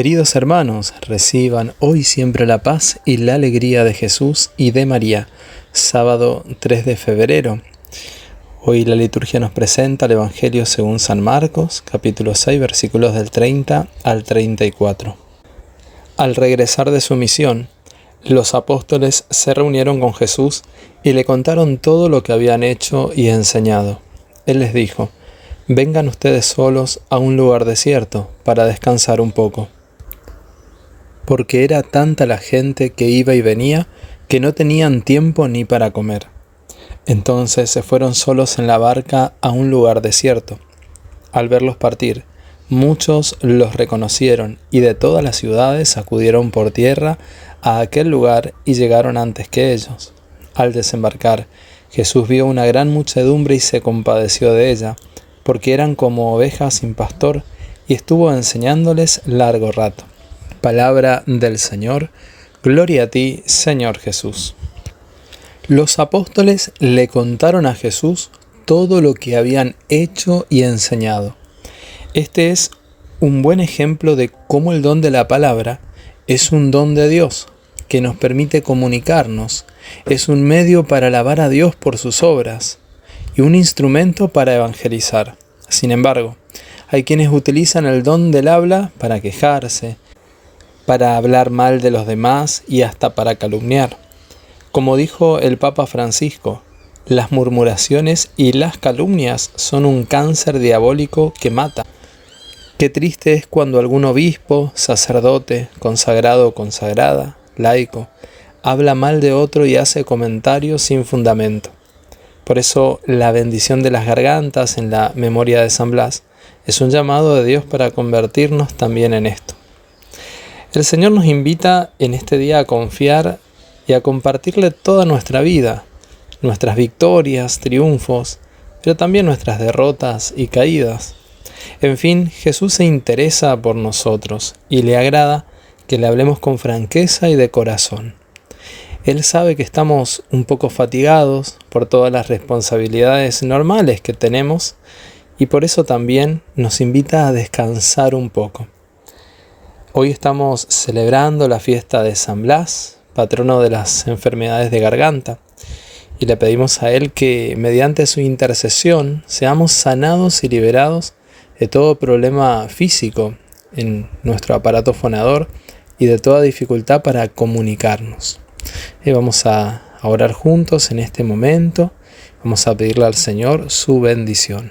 Queridos hermanos, reciban hoy siempre la paz y la alegría de Jesús y de María. Sábado 3 de febrero. Hoy la liturgia nos presenta el Evangelio según San Marcos, capítulo 6, versículos del 30 al 34. Al regresar de su misión, los apóstoles se reunieron con Jesús y le contaron todo lo que habían hecho y enseñado. Él les dijo, vengan ustedes solos a un lugar desierto para descansar un poco porque era tanta la gente que iba y venía que no tenían tiempo ni para comer. Entonces se fueron solos en la barca a un lugar desierto. Al verlos partir, muchos los reconocieron y de todas las ciudades acudieron por tierra a aquel lugar y llegaron antes que ellos. Al desembarcar, Jesús vio una gran muchedumbre y se compadeció de ella, porque eran como ovejas sin pastor, y estuvo enseñándoles largo rato. Palabra del Señor. Gloria a ti, Señor Jesús. Los apóstoles le contaron a Jesús todo lo que habían hecho y enseñado. Este es un buen ejemplo de cómo el don de la palabra es un don de Dios que nos permite comunicarnos, es un medio para alabar a Dios por sus obras y un instrumento para evangelizar. Sin embargo, hay quienes utilizan el don del habla para quejarse, para hablar mal de los demás y hasta para calumniar. Como dijo el Papa Francisco, las murmuraciones y las calumnias son un cáncer diabólico que mata. Qué triste es cuando algún obispo, sacerdote, consagrado o consagrada, laico, habla mal de otro y hace comentarios sin fundamento. Por eso la bendición de las gargantas en la memoria de San Blas es un llamado de Dios para convertirnos también en esto. El Señor nos invita en este día a confiar y a compartirle toda nuestra vida, nuestras victorias, triunfos, pero también nuestras derrotas y caídas. En fin, Jesús se interesa por nosotros y le agrada que le hablemos con franqueza y de corazón. Él sabe que estamos un poco fatigados por todas las responsabilidades normales que tenemos y por eso también nos invita a descansar un poco. Hoy estamos celebrando la fiesta de San Blas, patrono de las enfermedades de garganta, y le pedimos a Él que mediante su intercesión seamos sanados y liberados de todo problema físico en nuestro aparato fonador y de toda dificultad para comunicarnos. Y vamos a orar juntos en este momento, vamos a pedirle al Señor su bendición.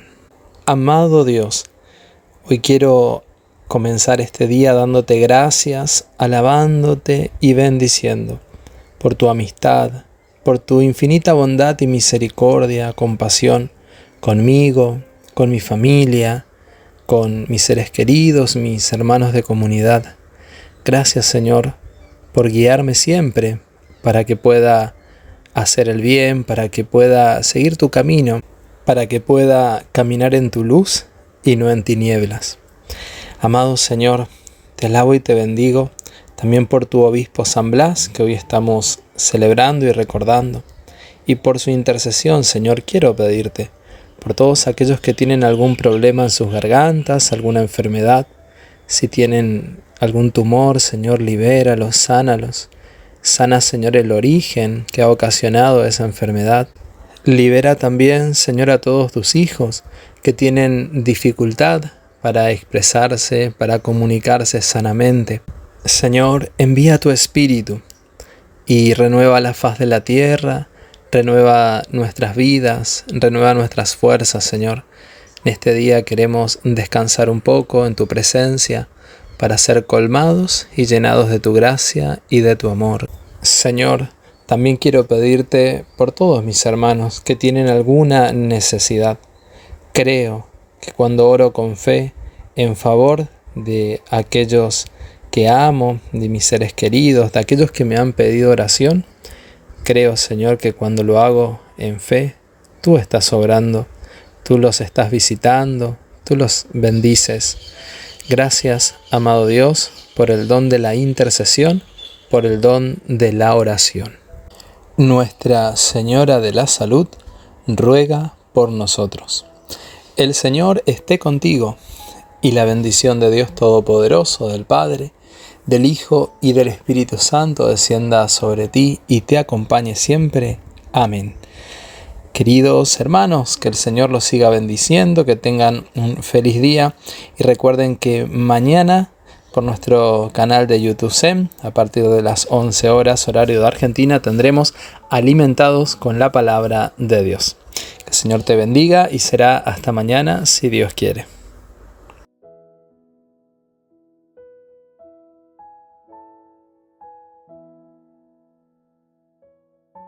Amado Dios, hoy quiero comenzar este día dándote gracias, alabándote y bendiciendo por tu amistad, por tu infinita bondad y misericordia, compasión conmigo, con mi familia, con mis seres queridos, mis hermanos de comunidad. Gracias Señor por guiarme siempre para que pueda hacer el bien, para que pueda seguir tu camino, para que pueda caminar en tu luz y no en tinieblas. Amado Señor, te alabo y te bendigo también por tu obispo San Blas, que hoy estamos celebrando y recordando, y por su intercesión, Señor, quiero pedirte, por todos aquellos que tienen algún problema en sus gargantas, alguna enfermedad, si tienen algún tumor, Señor, libéralos, sánalos. Sana, Señor, el origen que ha ocasionado esa enfermedad. Libera también, Señor, a todos tus hijos que tienen dificultad para expresarse, para comunicarse sanamente. Señor, envía tu Espíritu y renueva la faz de la tierra, renueva nuestras vidas, renueva nuestras fuerzas, Señor. En este día queremos descansar un poco en tu presencia para ser colmados y llenados de tu gracia y de tu amor. Señor, también quiero pedirte por todos mis hermanos que tienen alguna necesidad. Creo que cuando oro con fe en favor de aquellos que amo, de mis seres queridos, de aquellos que me han pedido oración, creo Señor que cuando lo hago en fe, tú estás obrando, tú los estás visitando, tú los bendices. Gracias, amado Dios, por el don de la intercesión, por el don de la oración. Nuestra Señora de la Salud ruega por nosotros. El Señor esté contigo y la bendición de Dios Todopoderoso, del Padre, del Hijo y del Espíritu Santo descienda sobre ti y te acompañe siempre. Amén. Queridos hermanos, que el Señor los siga bendiciendo, que tengan un feliz día y recuerden que mañana por nuestro canal de YouTube SEM, a partir de las 11 horas horario de Argentina, tendremos alimentados con la palabra de Dios. El Señor te bendiga y será hasta mañana si Dios quiere.